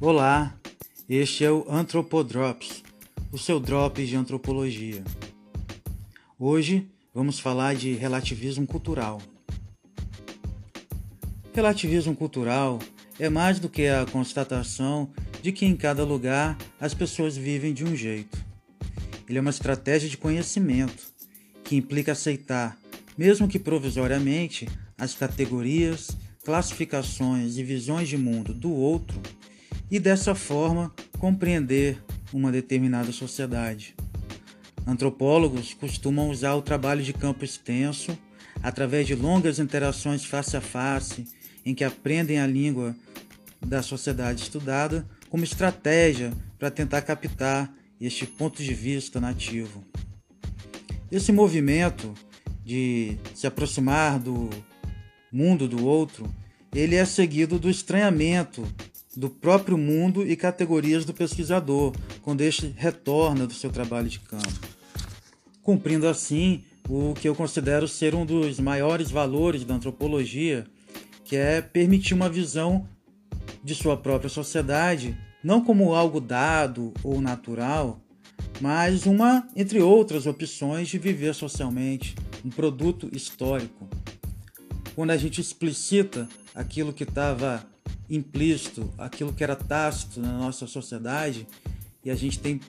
Olá, este é o Antropodrops, o seu drop de antropologia. Hoje vamos falar de relativismo cultural. Relativismo cultural é mais do que a constatação de que em cada lugar as pessoas vivem de um jeito. Ele é uma estratégia de conhecimento que implica aceitar, mesmo que provisoriamente, as categorias, classificações e visões de mundo do outro e dessa forma compreender uma determinada sociedade. Antropólogos costumam usar o trabalho de campo extenso, através de longas interações face a face, em que aprendem a língua da sociedade estudada, como estratégia para tentar captar este ponto de vista nativo. Esse movimento de se aproximar do mundo do outro, ele é seguido do estranhamento do próprio mundo e categorias do pesquisador, quando este retorna do seu trabalho de campo, cumprindo assim o que eu considero ser um dos maiores valores da antropologia, que é permitir uma visão de sua própria sociedade, não como algo dado ou natural, mas uma entre outras opções de viver socialmente, um produto histórico. Quando a gente explicita aquilo que estava implícito, aquilo que era tácito na nossa sociedade, e a gente tem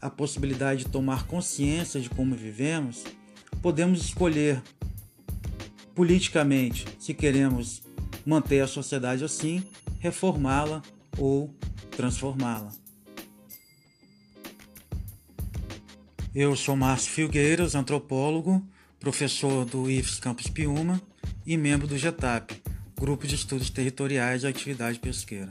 a possibilidade de tomar consciência de como vivemos, podemos escolher politicamente se queremos manter a sociedade assim, reformá-la ou transformá-la. Eu sou Márcio Filgueiras, antropólogo, professor do IFES Campus Piuma e membro do GETAP, Grupo de Estudos Territoriais de Atividade Pesqueira.